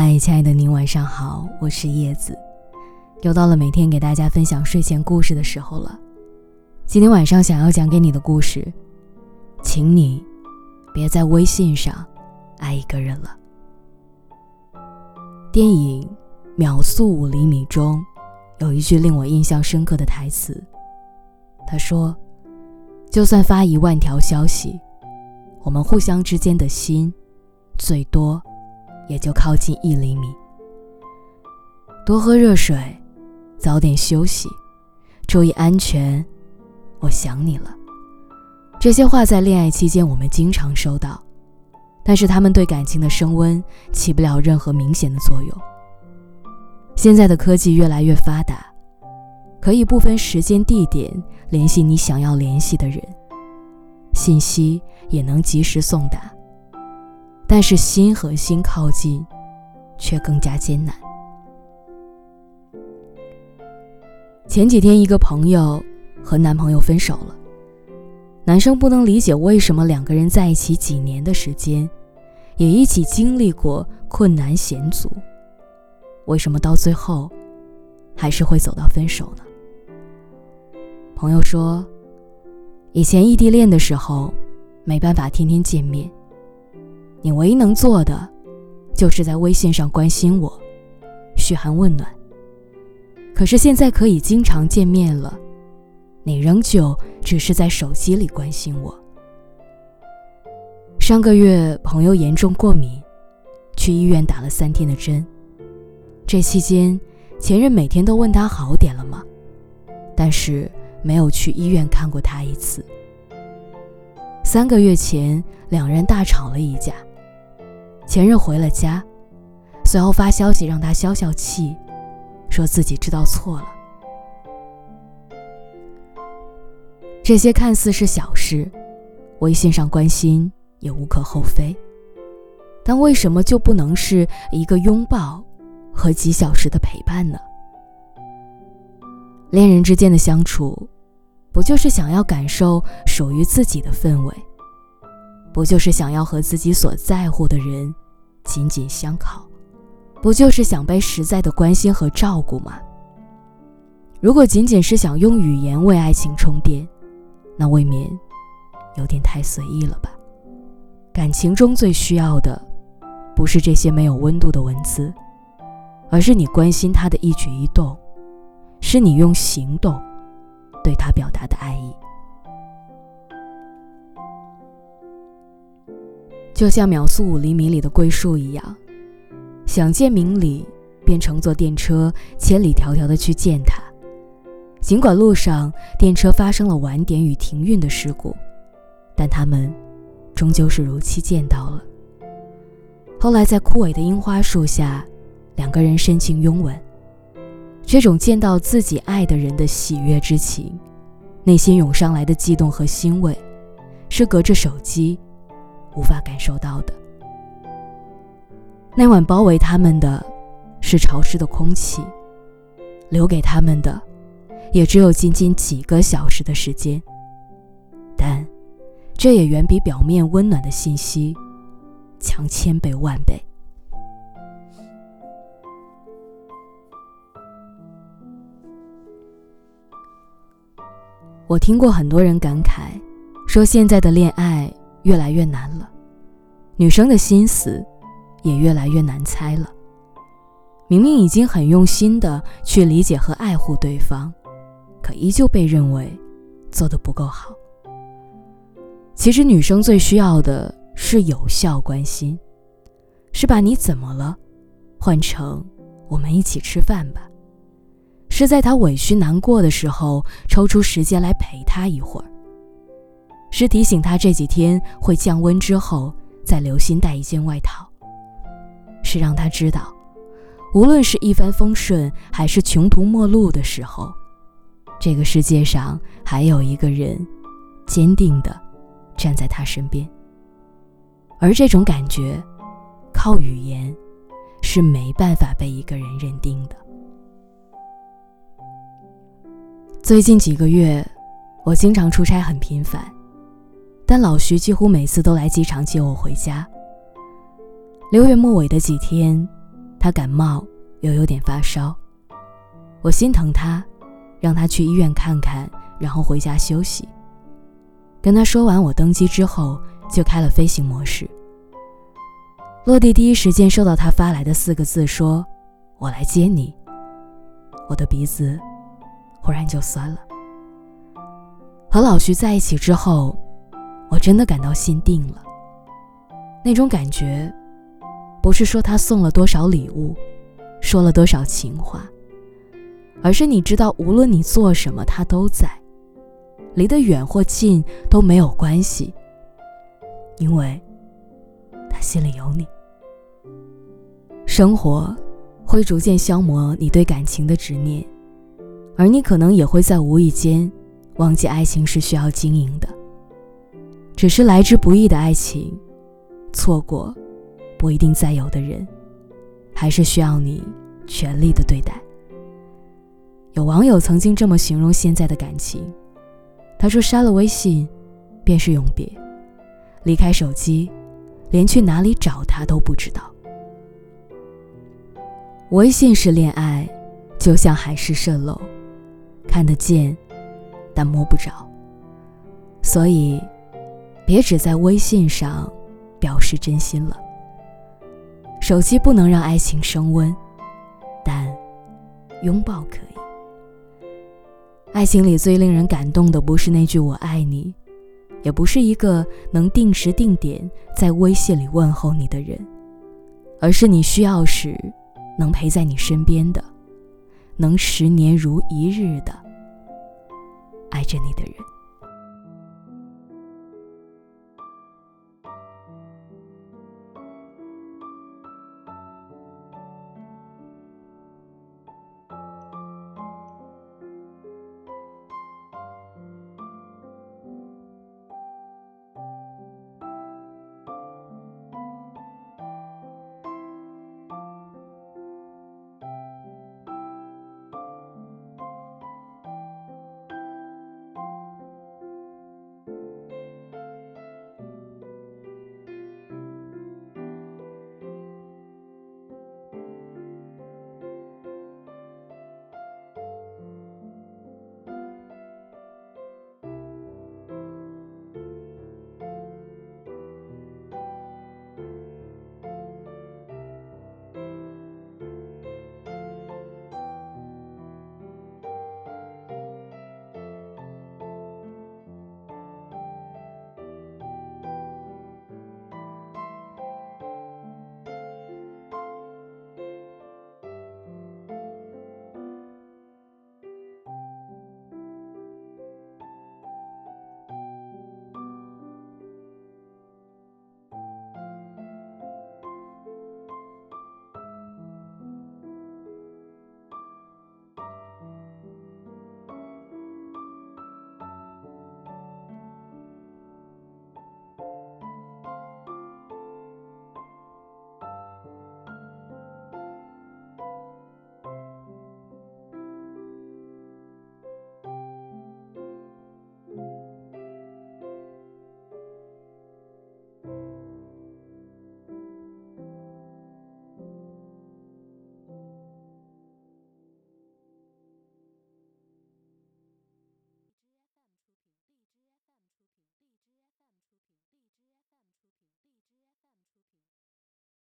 嗨，亲爱的您，晚上好，我是叶子，又到了每天给大家分享睡前故事的时候了。今天晚上想要讲给你的故事，请你别在微信上爱一个人了。电影《秒速五厘米》中有一句令我印象深刻的台词，他说：“就算发一万条消息，我们互相之间的心，最多。”也就靠近一厘米。多喝热水，早点休息，注意安全。我想你了。这些话在恋爱期间我们经常收到，但是他们对感情的升温起不了任何明显的作用。现在的科技越来越发达，可以不分时间地点联系你想要联系的人，信息也能及时送达。但是心和心靠近，却更加艰难。前几天，一个朋友和男朋友分手了。男生不能理解为什么两个人在一起几年的时间，也一起经历过困难险阻，为什么到最后，还是会走到分手呢？朋友说，以前异地恋的时候，没办法天天见面。你唯一能做的，就是在微信上关心我，嘘寒问暖。可是现在可以经常见面了，你仍旧只是在手机里关心我。上个月朋友严重过敏，去医院打了三天的针。这期间，前任每天都问他好点了吗，但是没有去医院看过他一次。三个月前，两人大吵了一架。前任回了家，随后发消息让他消消气，说自己知道错了。这些看似是小事，微信上关心也无可厚非，但为什么就不能是一个拥抱和几小时的陪伴呢？恋人之间的相处，不就是想要感受属于自己的氛围？不就是想要和自己所在乎的人紧紧相靠，不就是想被实在的关心和照顾吗？如果仅仅是想用语言为爱情充电，那未免有点太随意了吧？感情中最需要的，不是这些没有温度的文字，而是你关心他的一举一动，是你用行动对他表达的爱意。就像秒速五厘米里的桂树一样，想见明理，便乘坐电车千里迢迢的去见他。尽管路上电车发生了晚点与停运的事故，但他们终究是如期见到了。后来在枯萎的樱花树下，两个人深情拥吻。这种见到自己爱的人的喜悦之情，内心涌上来的悸动和欣慰，是隔着手机。无法感受到的。那晚包围他们的，是潮湿的空气；留给他们的，也只有仅仅几个小时的时间。但，这也远比表面温暖的信息强千倍万倍。我听过很多人感慨，说现在的恋爱。越来越难了，女生的心思也越来越难猜了。明明已经很用心的去理解和爱护对方，可依旧被认为做的不够好。其实女生最需要的是有效关心，是把你怎么了换成我们一起吃饭吧，是在她委屈难过的时候抽出时间来陪她一会儿。是提醒他这几天会降温之后再留心带一件外套。是让他知道，无论是一帆风顺还是穷途末路的时候，这个世界上还有一个人，坚定的站在他身边。而这种感觉，靠语言是没办法被一个人认定的。最近几个月，我经常出差，很频繁。但老徐几乎每次都来机场接我回家。六月末尾的几天，他感冒又有点发烧，我心疼他，让他去医院看看，然后回家休息。跟他说完，我登机之后就开了飞行模式。落地第一时间收到他发来的四个字，说：“我来接你。”我的鼻子忽然就酸了。和老徐在一起之后，我真的感到心定了。那种感觉，不是说他送了多少礼物，说了多少情话，而是你知道，无论你做什么，他都在，离得远或近都没有关系，因为他心里有你。生活会逐渐消磨你对感情的执念，而你可能也会在无意间忘记爱情是需要经营的。只是来之不易的爱情，错过不一定再有的人，还是需要你全力的对待。有网友曾经这么形容现在的感情，他说：“删了微信，便是永别；离开手机，连去哪里找他都不知道。”微信是恋爱，就像海市蜃楼，看得见，但摸不着。所以，别只在微信上表示真心了。手机不能让爱情升温，但拥抱可以。爱情里最令人感动的，不是那句“我爱你”，也不是一个能定时定点在微信里问候你的人，而是你需要时。能陪在你身边的，能十年如一日的爱着你的人。